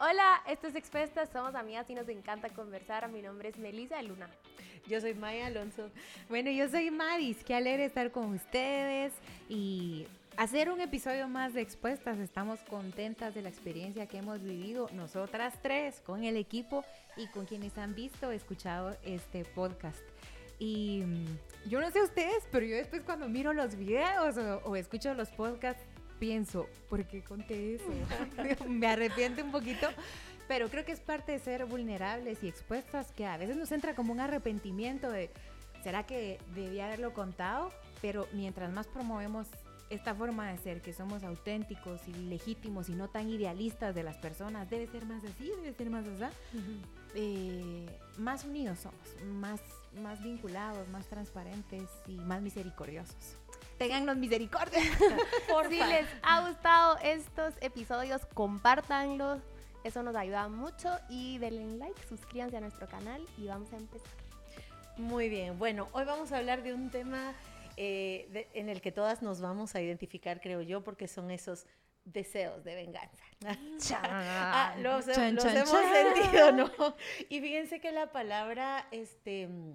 Hola, esto es Expuestas, somos amigas y nos encanta conversar. Mi nombre es Melisa Luna. Yo soy Maya Alonso. Bueno, yo soy Madis. Qué alegre estar con ustedes y hacer un episodio más de Expuestas. Estamos contentas de la experiencia que hemos vivido nosotras tres con el equipo y con quienes han visto, escuchado este podcast. Y mm, yo no sé ustedes, pero yo después cuando miro los videos o, o escucho los podcasts, pienso, ¿por qué conté eso? Me arrepiento un poquito, pero creo que es parte de ser vulnerables y expuestas que a veces nos entra como un arrepentimiento de, ¿será que debía haberlo contado? Pero mientras más promovemos esta forma de ser, que somos auténticos y legítimos y no tan idealistas de las personas, debe ser más así, debe ser más así, eh, más unidos somos, más, más vinculados, más transparentes y más misericordiosos. Téngannos misericordia. Por si les ha gustado estos episodios, compártanlos. Eso nos ayuda mucho y denle like, suscríbanse a nuestro canal y vamos a empezar. Muy bien, bueno, hoy vamos a hablar de un tema eh, de- en el que todas nos vamos a identificar, creo yo, porque son esos deseos de venganza. Ah, los, Chan, los chan, hemos chan. sentido, ¿no? Y fíjense que la palabra este, mm,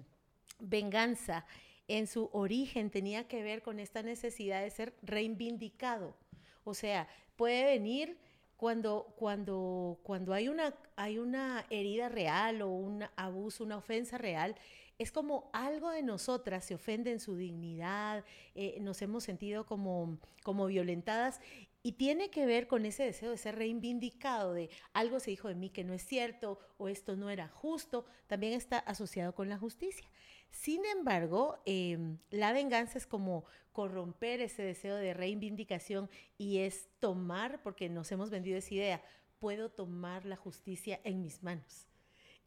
venganza en su origen tenía que ver con esta necesidad de ser reivindicado. O sea, puede venir cuando, cuando, cuando hay, una, hay una herida real o un abuso, una ofensa real, es como algo de nosotras se ofende en su dignidad, eh, nos hemos sentido como, como violentadas y tiene que ver con ese deseo de ser reivindicado, de algo se dijo de mí que no es cierto o esto no era justo, también está asociado con la justicia. Sin embargo, eh, la venganza es como corromper ese deseo de reivindicación y es tomar, porque nos hemos vendido esa idea, puedo tomar la justicia en mis manos.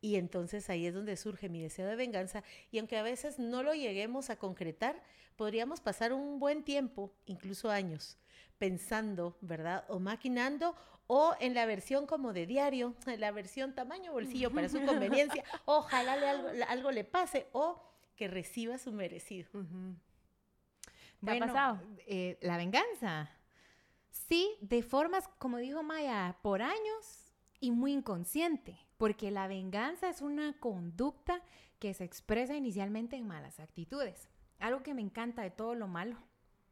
Y entonces ahí es donde surge mi deseo de venganza. Y aunque a veces no lo lleguemos a concretar, podríamos pasar un buen tiempo, incluso años, pensando, ¿verdad? O maquinando, o en la versión como de diario, en la versión tamaño bolsillo para su conveniencia, ojalá le algo, algo le pase, o que reciba su merecido. ¿Te ha pasado? eh, la venganza. Sí, de formas, como dijo Maya, por años y muy inconsciente, porque la venganza es una conducta que se expresa inicialmente en malas actitudes. Algo que me encanta de todo lo malo,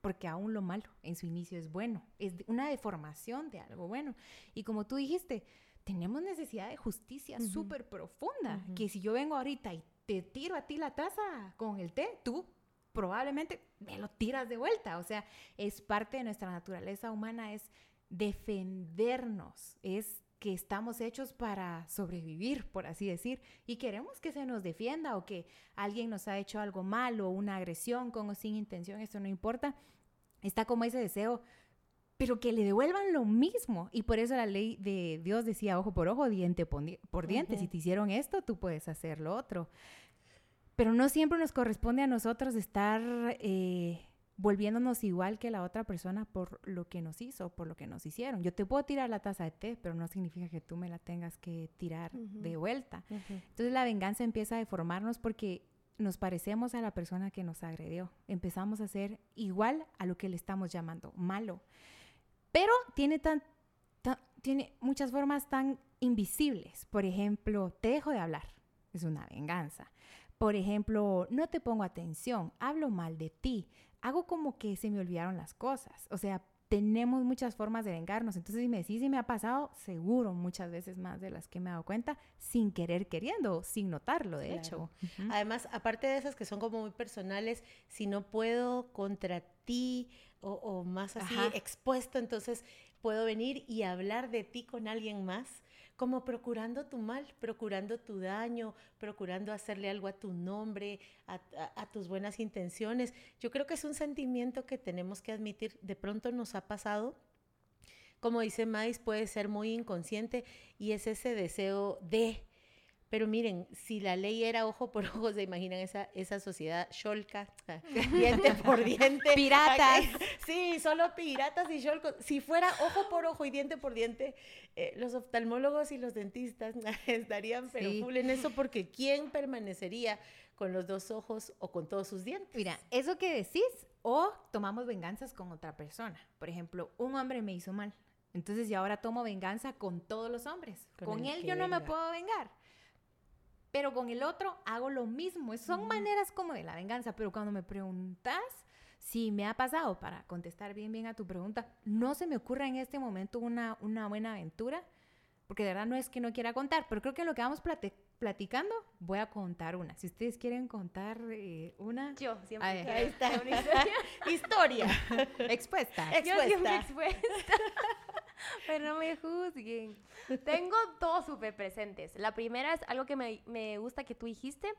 porque aún lo malo en su inicio es bueno, es una deformación de algo bueno. Y como tú dijiste, tenemos necesidad de justicia Ujú. súper profunda, Ujú. que si yo vengo ahorita y te tiro a ti la taza con el té, tú probablemente me lo tiras de vuelta. O sea, es parte de nuestra naturaleza humana, es defendernos, es que estamos hechos para sobrevivir, por así decir, y queremos que se nos defienda o que alguien nos ha hecho algo malo, una agresión con o sin intención, eso no importa. Está como ese deseo, pero que le devuelvan lo mismo. Y por eso la ley de Dios decía ojo por ojo, diente por di- por diente. Si te hicieron esto, tú puedes hacer lo otro. Pero no siempre nos corresponde a nosotros estar eh, volviéndonos igual que la otra persona por lo que nos hizo, por lo que nos hicieron. Yo te puedo tirar la taza de té, pero no significa que tú me la tengas que tirar de vuelta. Entonces la venganza empieza a deformarnos porque nos parecemos a la persona que nos agredió. Empezamos a ser igual a lo que le estamos llamando malo. Pero tiene, tan, tan- tiene muchas formas tan invisibles. Por ejemplo, te dejo de hablar. Es una venganza. Por ejemplo, no te pongo atención, hablo mal de ti, hago como que se me olvidaron las cosas. O sea, tenemos muchas formas de vengarnos. Entonces, si me decís si me ha pasado, seguro muchas veces más de las que me he dado cuenta, sin querer queriendo, sin notarlo, de Claro. hecho. Además, aparte de esas que son como muy personales, si no puedo contra ti o, o más así Ajá. expuesto, entonces puedo venir y hablar de ti con alguien más, como procurando tu mal, procurando tu daño, procurando hacerle algo a tu nombre, a, tus buenas intenciones. Yo creo que es un sentimiento que tenemos que admitir. De pronto nos ha pasado. Como dice Mais, puede ser muy inconsciente y es ese deseo de, Pero miren, si la ley era ojo por ojo, se imaginan esa, esa sociedad sholca, diente por diente. Piratas. Sí, solo piratas y sholcos. Si fuera ojo por ojo y diente por diente, eh, los oftalmólogos y los dentistas estarían pero Sí. full en eso porque ¿quién permanecería con los dos ojos o con todos sus dientes? Mira, eso que decís, o tomamos venganzas con otra persona. Por ejemplo, un hombre me hizo mal. Entonces yo ahora tomo venganza con todos los hombres. Con Con, él yo no me puedo vengar. Pero con el otro hago lo mismo. Son maneras como de la venganza. Pero cuando me preguntas si me ha pasado, para contestar bien, bien a tu pregunta, no se me ocurre en este momento una, una buena aventura. Porque de verdad no es que no quiera contar, pero creo que lo que vamos plati- platicando, voy a contar una. Si ustedes quieren contar eh, una Yo siempre. Ahí. está. una historia. Historia. expuesta. Yo siempre Expuesta. Pero no me juzguen. Tengo dos súper presentes. La primera es algo que me, me gusta que tú dijiste,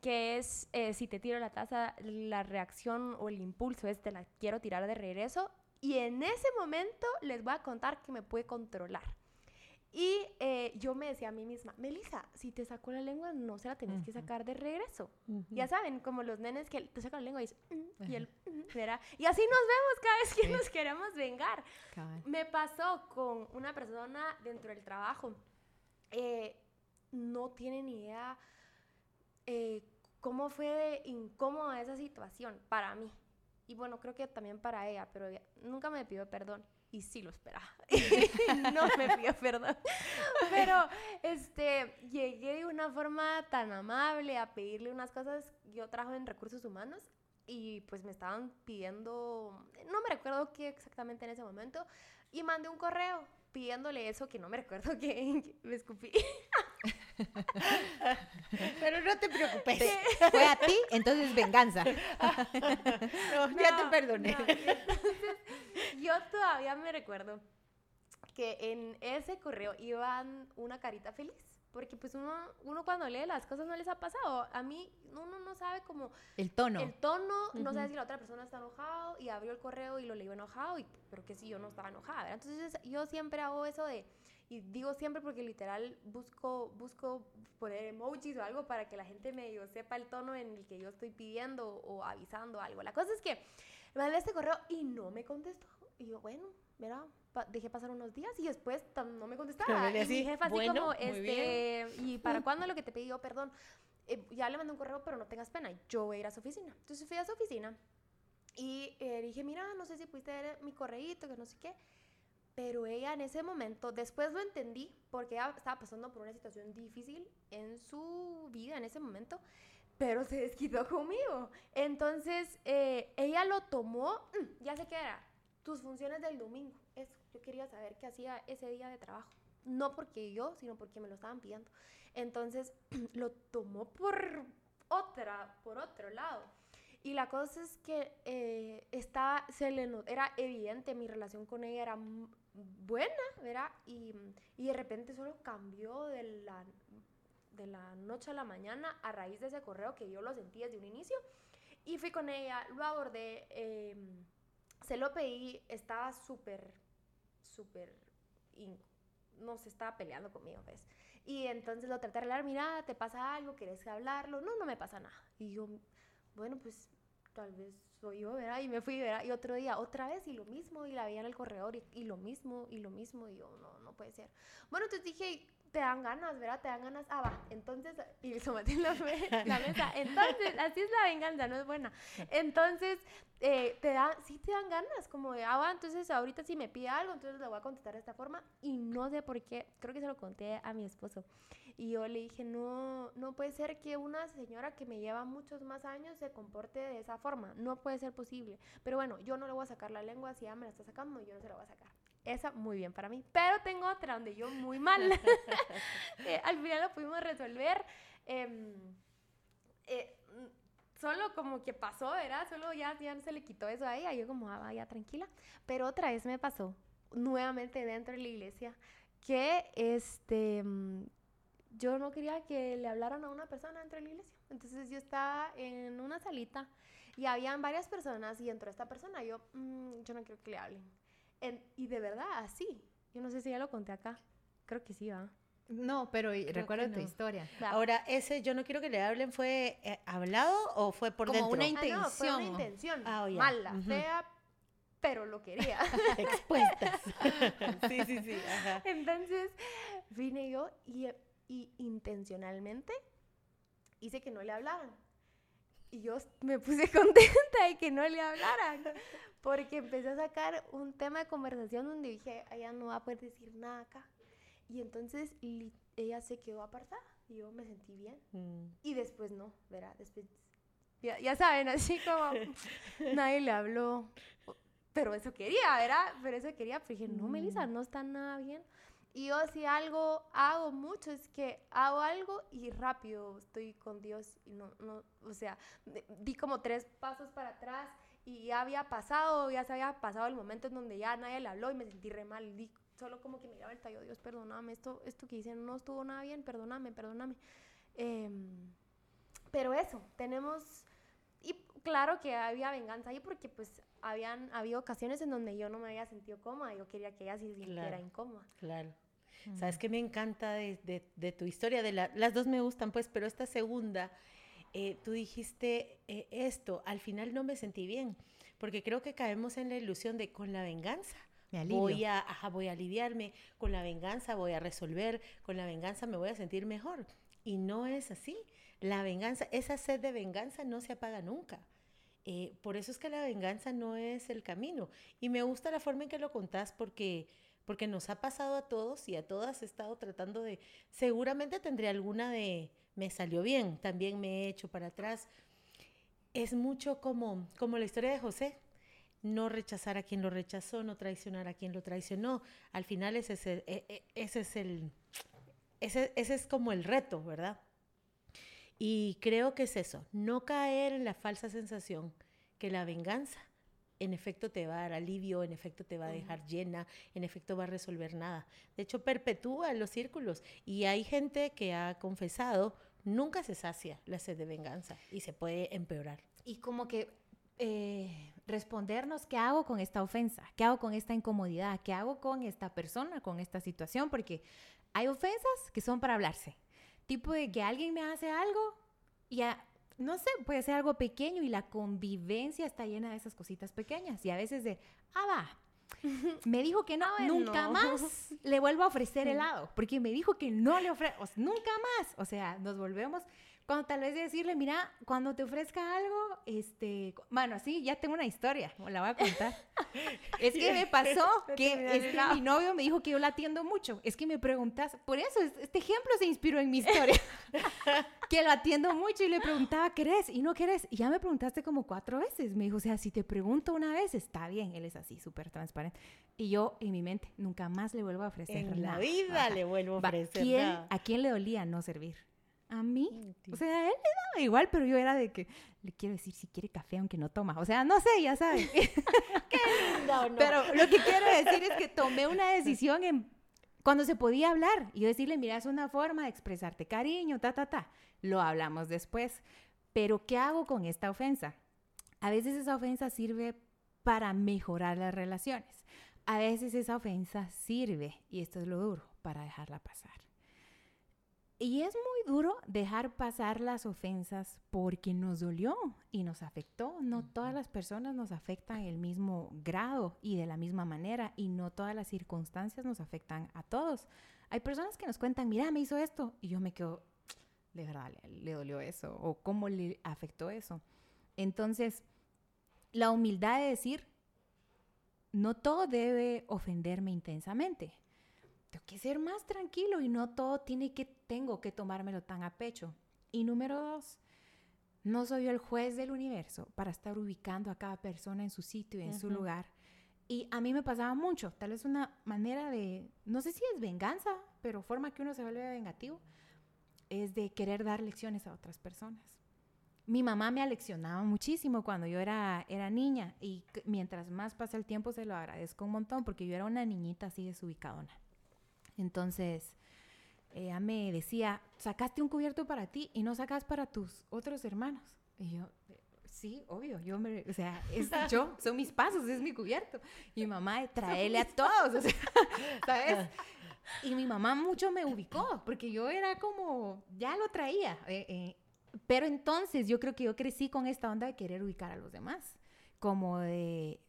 que es eh, si te tiro la taza, la reacción o el impulso es te la quiero tirar de regreso. Y en ese momento les voy a contar que me puede controlar. Y eh, yo me decía a mí misma, Melissa, si te sacó la lengua, no se la tenés que Ujú. sacar de regreso. Ya saben, como los nenes que te sacan la lengua y, "Mm", y el, "Mm", ¿verdad? Y así nos vemos cada vez que Sí. nos queremos vengar. Cabal. Me pasó con una persona dentro del trabajo. eh, no tiene ni idea eh, cómo fue de incómoda esa situación para mí. Y bueno, creo que también para ella, pero ella nunca me pidió perdón. Y sí lo esperaba. no me pidió perdón. Pero este, llegué de una forma tan amable a pedirle unas cosas. Yo trabajo en recursos humanos y pues me estaban pidiendo, no me recuerdo qué exactamente en ese momento, y mandé un correo pidiéndole eso que no me recuerdo que, que me escupí. Pero no te preocupes. Fue a ti, entonces venganza. No, ya te perdoné. no, entonces, yo todavía me recuerdo que en ese correo iban una carita feliz. Porque pues uno, uno cuando lee las cosas no les ha pasado. A mí uno no sabe cómo El tono. el tono, no sabe si la otra persona está enojado y abrió el correo y lo leyó enojado, y, pero que si yo no estaba enojada. ¿verdad? Entonces yo siempre hago eso de, y digo siempre porque literal busco, busco poner emojis o algo para que la gente medio sepa el tono en el que yo estoy pidiendo o avisando algo. La cosa es que mandé este correo y no me contestó. Y yo, bueno, mira, pa- dejé pasar unos días y después no me contestaba. Y mi jefa así bueno, como, este, ¿y para cuándo lo que te pedí yo? Perdón. Eh, ya le mandé un correo, pero no tengas pena, yo voy a ir a su oficina. Entonces fui a su oficina y eh, dije, mira, no sé si pudiste ver mi correíto, que no sé qué. Pero ella en ese momento, después lo entendí, porque ella estaba pasando por una situación difícil en su vida en ese momento, pero se desquitó conmigo. Entonces, eh, ella lo tomó, mm, ya sé qué era, tus funciones del domingo. Eso, yo quería saber qué hacía ese día de trabajo. No porque yo, sino porque me lo estaban pidiendo. Entonces, lo tomó por otra, por otro lado. Y la cosa es que eh, estaba, se era evidente, mi relación con ella era buena, ¿verdad? Y, y de repente solo cambió de la, de la noche a la mañana a raíz de ese correo que yo lo sentí desde un inicio. Y fui con ella, lo abordé, eh, se lo pedí, estaba súper, súper, no se estaba peleando conmigo, ¿ves? Y entonces lo traté de arreglar, mira, ¿te pasa algo? ¿Quieres hablarlo? No, no me pasa nada. Y yo, bueno, pues tal vez soy yo, ¿verdad? Y me fui, ¿verdad? Y otro día, otra vez, y lo mismo, y la veía en el corredor, y, y lo mismo, y lo mismo, y yo, no, no puede ser. Bueno, entonces dije, te dan ganas, ¿verdad? Te dan ganas, ah, va, entonces, y en la, la mesa, entonces, así es la venganza, no es buena. Entonces, eh, te da, sí te dan ganas, como de, ah, va, entonces ahorita si me pide algo, entonces le voy a contestar de esta forma, y no sé por qué, creo que se lo conté a mi esposo. Y yo le dije, no, no puede ser que una señora que me lleva muchos más años se comporte de esa forma. No puede ser posible. Pero bueno, yo no le voy a sacar la lengua si ella me la está sacando, yo no se la voy a sacar. Esa muy bien para mí. Pero tengo otra donde yo muy mal. Eh, al final lo pudimos resolver. em, eh, solo como que pasó, ¿verdad? Solo ya, ya se le quitó eso a ella. Yo como, ah, vaya, tranquila. Pero otra vez me pasó, nuevamente dentro de la iglesia, que este... mm, yo no quería que le hablaran a una persona dentro de la iglesia. Entonces yo estaba en una salita y habían varias personas y entró esta persona. Yo, "Mm, yo no quiero que le hablen. En- y de verdad, así. Yo no sé si ya lo conté acá. Creo que sí, ¿va? No, pero recuerda que tu no. historia. Va. Ahora, ese yo no quiero que le hablen, ¿fue eh, hablado o fue por Como dentro? una Ah, no, fue una intención. intención. Ah, oh, ya. Mala, Ujú. fea, pero lo quería. Expuestas. sí, sí, sí. Ajá. Entonces vine yo y, y intencionalmente hice que no le hablaran. Y yo me puse contenta de que no le hablaran, porque empecé a sacar un tema de conversación donde dije, ella no va a poder decir nada acá. Y entonces ella se quedó apartada y yo me sentí bien. Mm. Y después no, ¿verdad? Después, ya, ya saben, así como nadie le habló. Pero eso quería, ¿verdad? Pero eso quería, pero dije, no, Melissa, mm. no está nada bien. Y yo si algo hago mucho es que hago algo y rápido estoy con Dios y no, no, o sea, di como tres pasos para atrás y ya había pasado, ya se había pasado el momento en donde ya nadie le habló y me sentí re mal. Di, solo como que miraba el tallo, Dios, perdóname, esto, esto que hice no estuvo nada bien, perdóname, perdóname. Em, pero eso, tenemos, y claro que había venganza ahí porque pues habían habido ocasiones en donde yo no me había sentido cómoda, yo quería que ella se sintiera incómoda. Claro. ¿Sabes qué me encanta de, de, tu historia? De las dos me gustan, pues, pero esta segunda, eh, tú dijiste eh, esto, al final no me sentí bien, porque creo que caemos en la ilusión de con la venganza. Me voy a, voy a aliviarme, con la venganza voy a resolver, con la venganza me voy a sentir mejor. Y no es así. La venganza, esa sed de venganza no se apaga nunca. Eh, por eso es que la venganza no es el camino. Y me gusta la forma en que lo contás porque, porque nos ha pasado a todos y a todas he estado tratando de, seguramente tendré alguna de, me salió bien, también me he hecho para atrás. Es mucho como, como la historia de José, no rechazar a quien lo rechazó, no traicionar a quien lo traicionó. Al final ese es e, e, ese es el, ese, ese es como el reto, ¿verdad? Y creo que es eso, no caer en la falsa sensación que la venganza en efecto te va a dar alivio, en efecto te va a dejar llena, en efecto va a resolver nada. De hecho, perpetúa los círculos. Y hay gente que ha confesado, nunca se sacia la sed de venganza y se puede empeorar. Y como que eh, respondernos qué hago con esta ofensa, qué hago con esta incomodidad, qué hago con esta persona, con esta situación, porque hay ofensas que son para hablarse tipo de que alguien me hace algo y ya, no sé, puede ser algo pequeño y la convivencia está llena de esas cositas pequeñas y a veces de, ah, va. Me dijo que no, nunca más le vuelvo a ofrecer helado, porque me dijo que no le ofrezco, nunca más. O sea, nos volvemos cuando tal vez decirle, mira, cuando te ofrezca algo, este, bueno, sí, ya tengo una historia, la voy a contar. es que me pasó que este, mi novio me dijo que yo la atiendo mucho. Es que me preguntas, por eso este ejemplo se inspiró en mi historia. que lo atiendo mucho y le preguntaba, ¿querés? Y no querés. Y ya me preguntaste como cuatro veces. Me dijo, o sea, si te pregunto una vez, está bien. Él es así, súper transparente. Y yo, en mi mente, nunca más le vuelvo a ofrecer en la vida le vuelvo a ofrecer ¿A quién le dolía no servir? A mí. O sea, a él le daba igual, pero yo era de que le quiero decir si quiere café aunque no toma. O sea, no sé, ya saben. Qué lindo, ¿no? Pero lo que quiero decir es que tomé una decisión en cuando se podía hablar y yo decirle, mira, es una forma de expresarte cariño, ta, ta, ta. Lo hablamos después. Pero ¿qué hago con esta ofensa? A veces esa ofensa sirve para mejorar las relaciones. A veces esa ofensa sirve, y esto es lo duro, para dejarla pasar. Y es muy duro dejar pasar las ofensas porque nos dolió y nos afectó. No todas las personas nos afectan el mismo grado y de la misma manera y no todas las circunstancias nos afectan a todos. Hay personas que nos cuentan, mira, me hizo esto y yo me quedo, de verdad, le, le dolió eso o cómo le afectó eso. Entonces, la humildad de decir, no todo debe ofenderme intensamente tengo que ser más tranquilo y no todo tiene que, tengo que tomármelo tan a pecho. Y número dos, no soy el juez del universo para estar ubicando a cada persona en su sitio y en su lugar. Y a mí me pasaba mucho, tal vez una manera de, no sé si es venganza, pero forma que uno se vuelve vengativo, es de querer dar lecciones a otras personas. Mi mamá me aleccionaba muchísimo cuando yo era, era niña y mientras más pasa el tiempo se lo agradezco un montón porque yo era una niñita así desubicadona. Entonces, ella me decía, sacaste un cubierto para ti y no sacas para tus otros hermanos. Y yo, sí, obvio, yo me, o sea, es yo, son mis pasos, es mi cubierto. Y mi mamá, traele a todos, o sea, ¿sabes? Y mi mamá mucho me ubicó, porque yo era como, ya lo traía. Eh, eh, pero entonces yo creo que yo crecí con esta onda de querer ubicar a los demás, como de,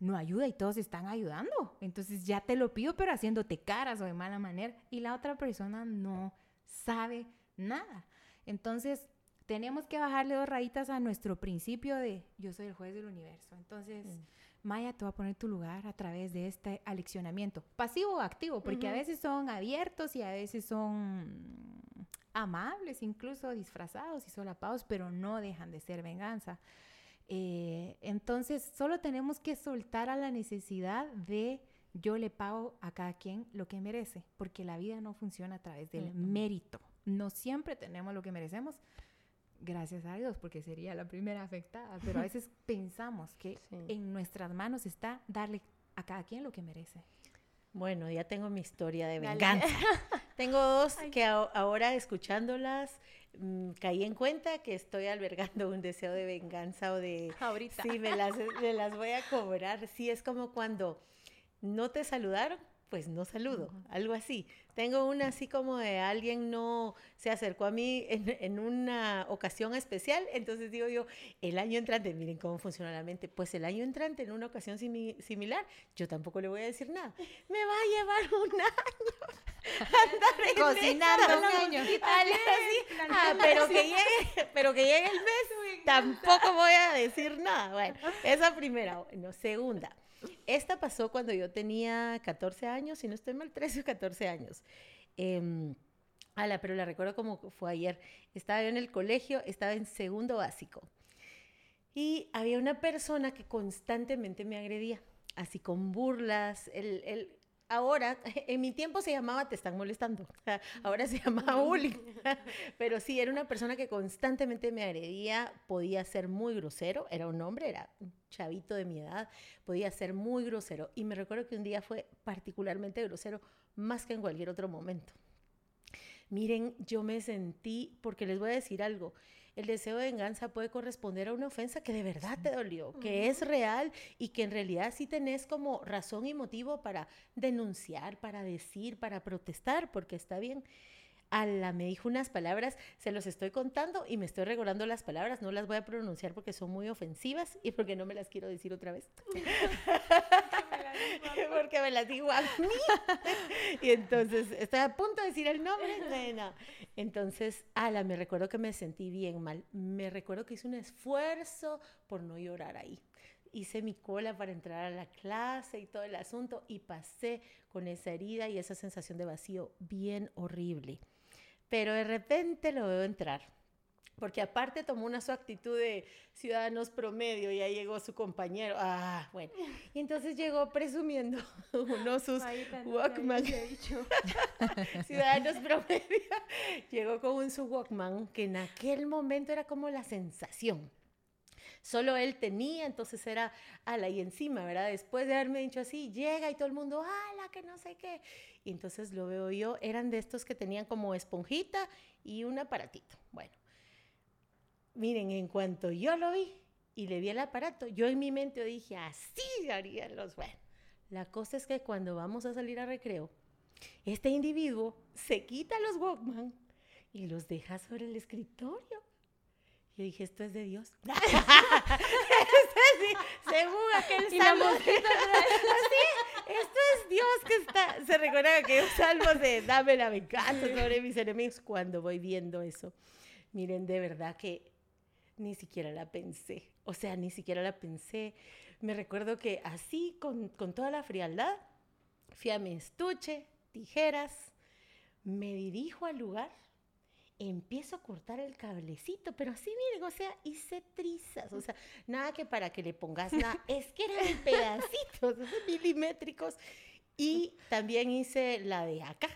no ayuda y todos están ayudando. Entonces ya te lo pido, pero haciéndote caras o de mala manera. Y la otra persona no sabe nada. Entonces tenemos que bajarle dos rayitas a nuestro principio de yo soy el juez del universo. Entonces, Mm. Maya te va a poner tu lugar a través de este aleccionamiento, pasivo o activo, porque a veces son abiertos y a veces son amables, incluso disfrazados y solapados, pero no dejan de ser venganza. Eh, entonces, solo tenemos que soltar a la necesidad de yo le pago a cada quien lo que merece, porque la vida no funciona a través del mérito. No siempre tenemos lo que merecemos, gracias a Dios, porque sería la primera afectada, pero a veces pensamos que Sí. en nuestras manos está darle a cada quien lo que merece. Bueno, ya tengo mi historia de Dale. venganza. tengo dos que a- ahora escuchándolas mm, caí en cuenta que estoy albergando un deseo de venganza o de... Ahorita. Sí, me las, me las voy a cobrar. Sí, es como cuando no te saludaron, pues no saludo, algo así. Tengo una así como de alguien no se acercó a mí en, en una ocasión especial, entonces digo yo, el año entrante, miren cómo funciona la mente, pues el año entrante en una ocasión simi- similar, yo tampoco le voy a decir nada. Me va a llevar un año andar Cocinando un año. Ah, pero que llegue, pero que llegue el mes, tampoco voy a decir nada. Bueno, esa primera. Bueno, segunda. Esta pasó cuando yo tenía 14 años, si no estoy mal, 13 o 14 años. Em, ala, pero la recuerdo como fue ayer. Estaba yo en el colegio, estaba en segundo básico. Y había una persona que constantemente me agredía, así con burlas. El, el- ahora, en mi tiempo se llamaba te están molestando, ahora se llama bullying. Pero sí, era una persona que constantemente me agredía, podía ser muy grosero, era un hombre, era un chavito de mi edad, podía ser muy grosero. Y me recuerdo que un día fue particularmente grosero, más que en cualquier otro momento. Miren, yo me sentí, porque les voy a decir algo, el deseo de venganza puede corresponder a una ofensa que de verdad te dolió, que es real y que en realidad sí tenés como razón y motivo para denunciar, para decir, para protestar, porque está bien. Ala, me dijo unas palabras, se los estoy contando y me estoy recordando las palabras, no las voy a pronunciar porque son muy ofensivas y porque no me las quiero decir otra vez. porque me las digo a mí. y entonces estoy a punto de decir el nombre. no, no. Entonces, ala, me recuerdo que me sentí bien mal. Me recuerdo que hice un esfuerzo por no llorar ahí. Hice mi cola para entrar a la clase y todo el asunto y pasé con esa herida y esa sensación de vacío bien horrible. Pero de repente lo veo entrar. Porque aparte tomó una su actitud de ciudadanos promedio, ya llegó su compañero. Ah, bueno. Y entonces llegó presumiendo uno sus Walkman. Ciudadanos promedio. Llegó con un su Walkman que en aquel momento era como la sensación. Solo él tenía, entonces era ala y encima, ¿verdad? Después de haberme dicho así, llega y todo el mundo, ala, que no sé qué. Y entonces lo veo yo, eran de estos que tenían como esponjita y un aparatito. Bueno, miren, en cuanto yo lo vi y le vi el aparato, yo en mi mente dije, así harían los. Bueno, la cosa es que cuando vamos a salir a recreo, este individuo se quita los Walkman y los deja sobre el escritorio. Yo dije, esto es de Dios. Según aquel salmo. Sí, esto es Dios que está. Se recuerda aquellos salmos de dame la venganza sobre mis enemigos cuando voy viendo eso. Miren, de verdad que ni siquiera la pensé. O sea, ni siquiera la pensé. Me recuerdo que así, con, con toda la frialdad, fui a mi estuche, tijeras, me dirijo al lugar, empiezo a cortar el cablecito, pero así miren, o sea, hice trizas, o sea, nada que para que le pongas nada, es que eran pedacitos milimétricos. Y también hice la de acá.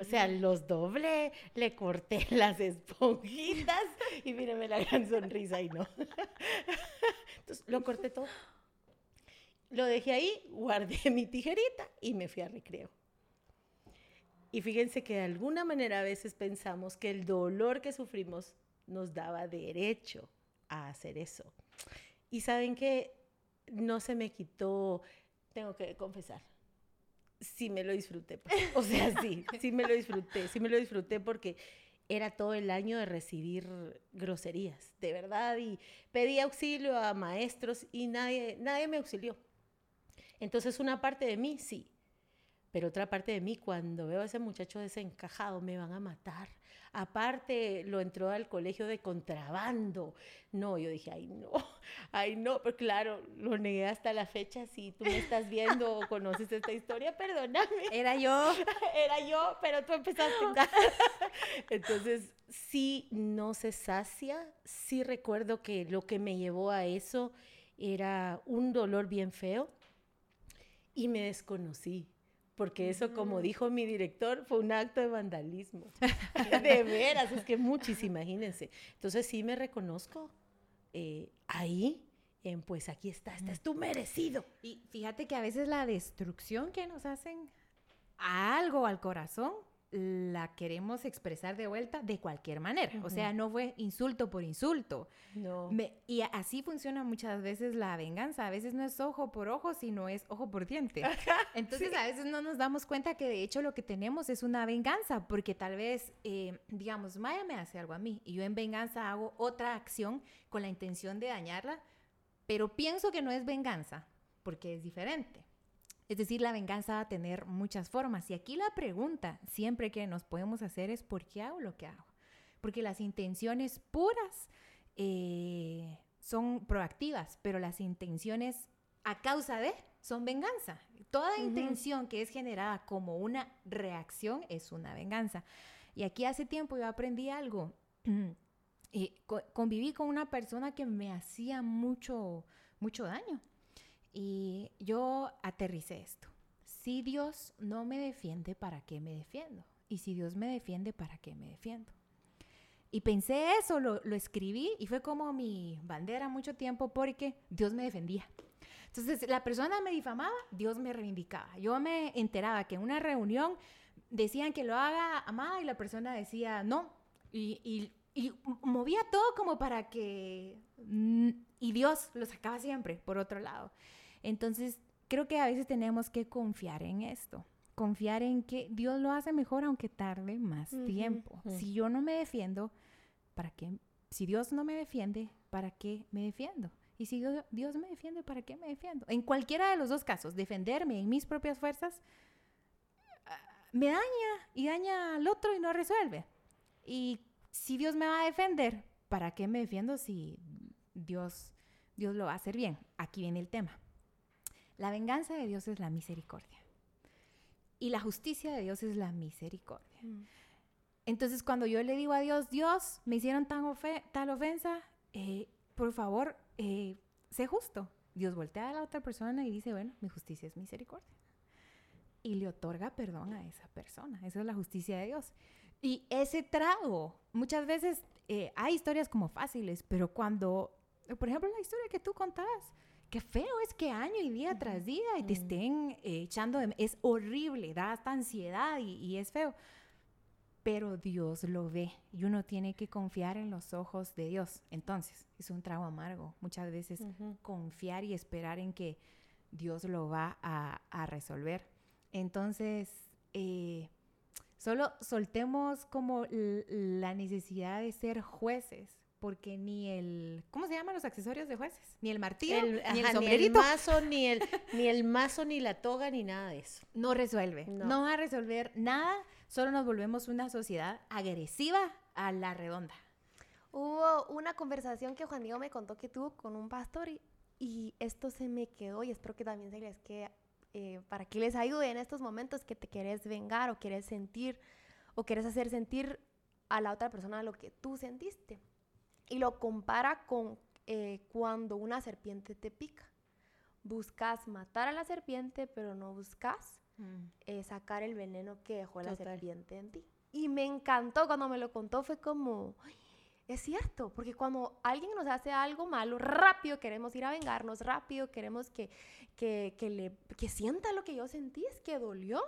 O sea, los doblé, le corté las esponjitas y mírenme la gran sonrisa y no. Entonces, lo corté todo. Lo dejé ahí, guardé mi tijerita y me fui a recreo. Y fíjense que de alguna manera a veces pensamos que el dolor que sufrimos nos daba derecho a hacer eso. Y saben que no se me quitó, tengo que confesar, sí me lo disfruté. pues. O sea, sí, sí me lo disfruté, sí me lo disfruté porque era todo el año de recibir groserías, de verdad, y pedí auxilio a maestros y nadie, nadie me auxilió. Entonces una parte de mí sí, Pero otra parte de mí, cuando veo a ese muchacho desencajado, me van a matar. Aparte, lo entró al colegio de contrabando. No, yo dije, ay, no, ay, no, pero claro, lo negué hasta la fecha. Si tú me estás viendo o conoces esta historia, perdóname. Era yo. Era yo, pero tú empezaste. Entonces, sí, no se sacia. Sí recuerdo que lo que me llevó a eso era un dolor bien feo y me desconocí porque eso, como dijo mi director, fue un acto de vandalismo. de veras, es que muchísimo, imagínense. Entonces sí me reconozco eh, ahí, en pues aquí está, este es tu merecido. Y fíjate que a veces la destrucción que nos hacen a algo al corazón la queremos expresar de vuelta de cualquier manera. O sea, no fue insulto por insulto. No. y así funciona muchas veces la venganza. A veces no es ojo por ojo, sino es ojo por diente. Entonces, a veces no nos damos cuenta que de hecho lo que tenemos es una venganza, porque tal vez, eh, digamos, Maya me hace algo a mí y yo en venganza hago otra acción con la intención de dañarla, pero pienso que no es venganza, porque es diferente. Es decir, la venganza va a tener muchas formas. Y aquí la pregunta siempre que nos podemos hacer es ¿por qué hago lo que hago? Porque las intenciones puras eh, son proactivas, pero las intenciones a causa de son venganza. Toda intención que es generada como una reacción es una venganza. Y aquí hace tiempo yo aprendí algo. y conviví con una persona que me hacía mucho, mucho daño. Y yo aterricé esto. Si Dios no me defiende, ¿para qué me defiendo? Y si Dios me defiende, ¿para qué me defiendo? Y pensé eso, lo, escribí y fue como mi bandera mucho tiempo porque Dios me defendía. Entonces, la persona me difamaba, Dios me reivindicaba. Yo me enteraba que en una reunión decían que lo haga amada y la persona decía no. Y, y movía todo como para que... Y Dios lo sacaba siempre, por otro lado. Entonces, creo que a veces tenemos que confiar en esto, confiar en que Dios lo hace mejor aunque tarde más tiempo. Si yo no me defiendo, ¿para qué? Si Dios no me defiende, ¿para qué me defiendo? Y si Dios, me defiende, ¿para qué me defiendo? En cualquiera de los dos casos, defenderme en mis propias fuerzas ah, me daña y daña al otro y no resuelve. Y si Dios me va a defender, ¿para qué me defiendo si Dios, Dios lo va a hacer bien? Aquí viene el tema. La venganza de Dios es la misericordia. Y la justicia de Dios es la misericordia. Mm. Entonces, cuando yo le digo a Dios, Dios, me hicieron tan tal ofensa, eh, por favor, eh, sé justo. Dios voltea a la otra persona y dice, bueno, mi justicia es misericordia. Y le otorga perdón a esa persona. Esa es la justicia de Dios. Y ese trago, muchas veces eh, hay historias como fáciles, pero cuando, por ejemplo, la historia que tú contabas, qué feo es que año y día tras día y te estén eh, echando de... Es horrible, da hasta ansiedad y, es feo. Pero Dios lo ve y uno tiene que confiar en los ojos de Dios. Entonces, es un trago amargo. Muchas veces confiar y esperar en que Dios lo va a, resolver. Entonces, eh, solo soltemos como la necesidad de ser jueces porque ni el, ¿cómo se llaman los accesorios de jueces? Ni el martillo, ni el sombrerito. Ni el mazo, ni el, ni el mazo, ni la toga, ni nada de eso. No resuelve. No. va a resolver nada, solo nos volvemos una sociedad agresiva a la redonda. Hubo una conversación que Juan Diego me contó que tuvo con un pastor y, esto se me quedó y espero que también se les quede eh, para que les ayude en estos momentos que te quieres vengar o quieres sentir o quieres hacer sentir a la otra persona lo que tú sentiste y lo compara con eh, cuando una serpiente te pica. Buscas matar a la serpiente, pero no buscas mm. eh, sacar el veneno que dejó la serpiente en ti. Y me encantó cuando me lo contó, fue como, es cierto, porque cuando alguien nos hace algo malo, rápido queremos ir a vengarnos, rápido queremos que, que, que le, que sienta lo que yo sentí, es que dolió.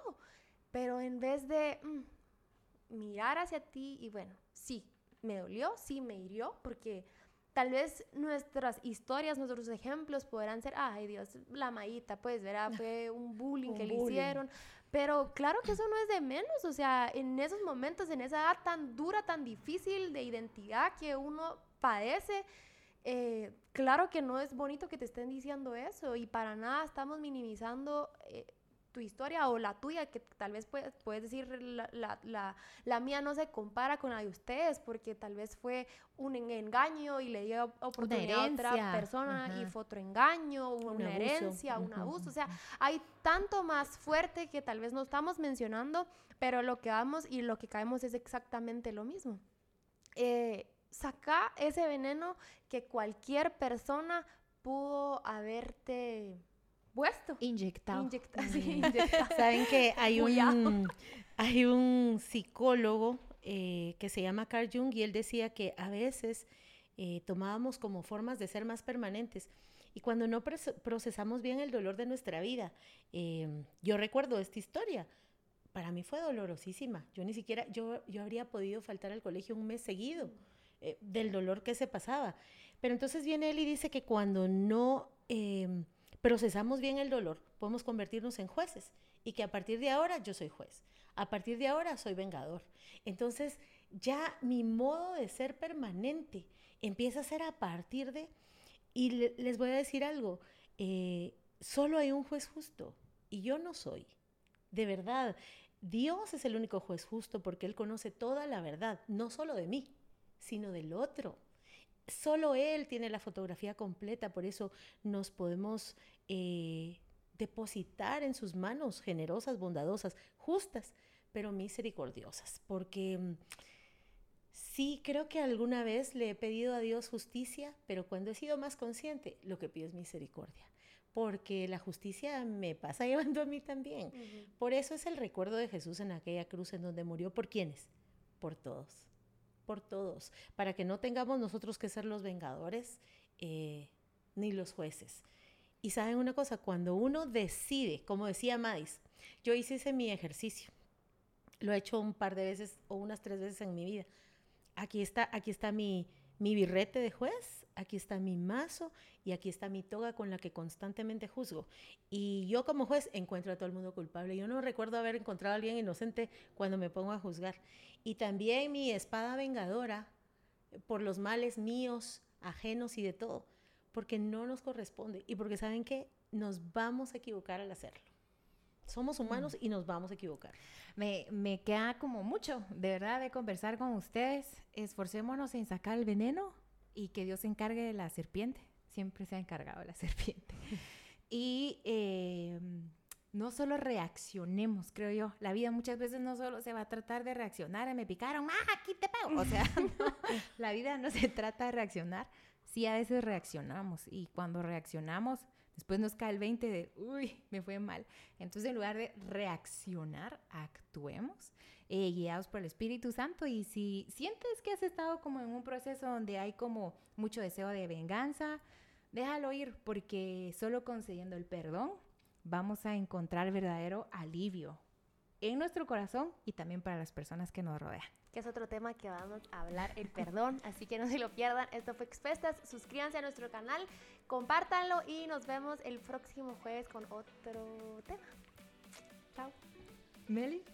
Pero en vez de mm, mirar hacia ti y bueno, sí, me dolió, sí me hirió, porque tal vez nuestras historias, nuestros ejemplos podrán ser, ay Dios, la maíta, pues, ¿verdad? Fue un bullying que le hicieron. Pero claro que eso no es de menos, o sea, en esos momentos, en esa edad tan dura, tan difícil de identidad que uno padece, eh, claro que no es bonito que te estén diciendo eso y para nada estamos minimizando eh, tu historia o la tuya, que tal vez puedes, puedes decir la, la, la, la, mía no se compara con la de ustedes, porque tal vez fue un engaño y le dio oportunidad a otra persona y fue otro engaño, una, herencia, un abuso. O sea, hay tanto más fuerte que tal vez no estamos mencionando, pero lo que vamos y lo que caemos es exactamente lo mismo. Eh, saca ese veneno que cualquier persona pudo haberte puesto. Inyectado. Saben que hay un, hay un psicólogo eh, que se llama Carl Jung y él decía que a veces eh, tomábamos como formas de ser más permanentes. Y cuando no procesamos bien el dolor de nuestra vida, eh, yo recuerdo esta historia, para mí fue dolorosísima. Yo ni siquiera, yo, yo habría podido faltar al colegio un mes seguido del dolor que se pasaba. Pero entonces viene él y dice que cuando no procesamos bien el dolor, podemos convertirnos en jueces y que a partir de ahora yo soy juez, a partir de ahora soy vengador. Entonces ya mi modo de ser permanente empieza a ser a partir de, y les voy a decir algo, eh, solo hay un juez justo y yo no soy. De verdad, Dios es el único juez justo porque Él conoce toda la verdad, no solo de mí, sino del otro. Solo Él tiene la fotografía completa, por eso nos podemos eh, depositar en sus manos generosas, bondadosas, justas, pero misericordiosas, porque mm, sí creo que alguna vez le he pedido a Dios justicia, pero cuando he sido más consciente, lo que pido es misericordia porque la justicia me pasa llevando a mí también. Por eso es el recuerdo de Jesús en aquella cruz en donde murió. ¿Por quiénes? Por todos, por todos, para que no tengamos nosotros que ser los vengadores eh, ni los jueces. Y saben una cosa, cuando uno decide, como decía Madis, yo hice ese mi ejercicio, lo he hecho un par de veces o unas tres veces en mi vida. Aquí está, aquí está mi, mi birrete de juez, aquí está mi mazo y aquí está mi toga con la que constantemente juzgo. Y yo como juez encuentro a todo el mundo culpable. Yo no recuerdo haber encontrado a alguien inocente cuando me pongo a juzgar. Y también mi espada vengadora por los males míos, ajenos y de todo porque no nos corresponde y porque saben que nos vamos a equivocar al hacerlo. Somos humanos y nos vamos a equivocar. Me, me, queda como mucho, de verdad, de conversar con ustedes. Esforcémonos en sacar el veneno y que Dios se encargue de la serpiente. Siempre se ha encargado de la serpiente. y eh, no solo reaccionemos, creo yo. La vida muchas veces no solo se va a tratar de reaccionar, me picaron, ¡ah, aquí te pego! O sea, la vida no se trata de reaccionar, sí a veces reaccionamos y cuando reaccionamos, después nos cae el 20 de, uy, me fue mal. Entonces, en lugar de reaccionar, actuemos, eh, guiados por el Espíritu Santo. Y si sientes que has estado como en un proceso donde hay como mucho deseo de venganza, déjalo ir, porque solo concediendo el perdón vamos a encontrar verdadero alivio en nuestro corazón y también para las personas que nos rodean que es otro tema que vamos a hablar, el perdón. Así que no se lo pierdan. Esto fue Expuestas. Suscríbanse a nuestro canal, compártanlo y nos vemos el próximo jueves con otro tema. Chao. Meli.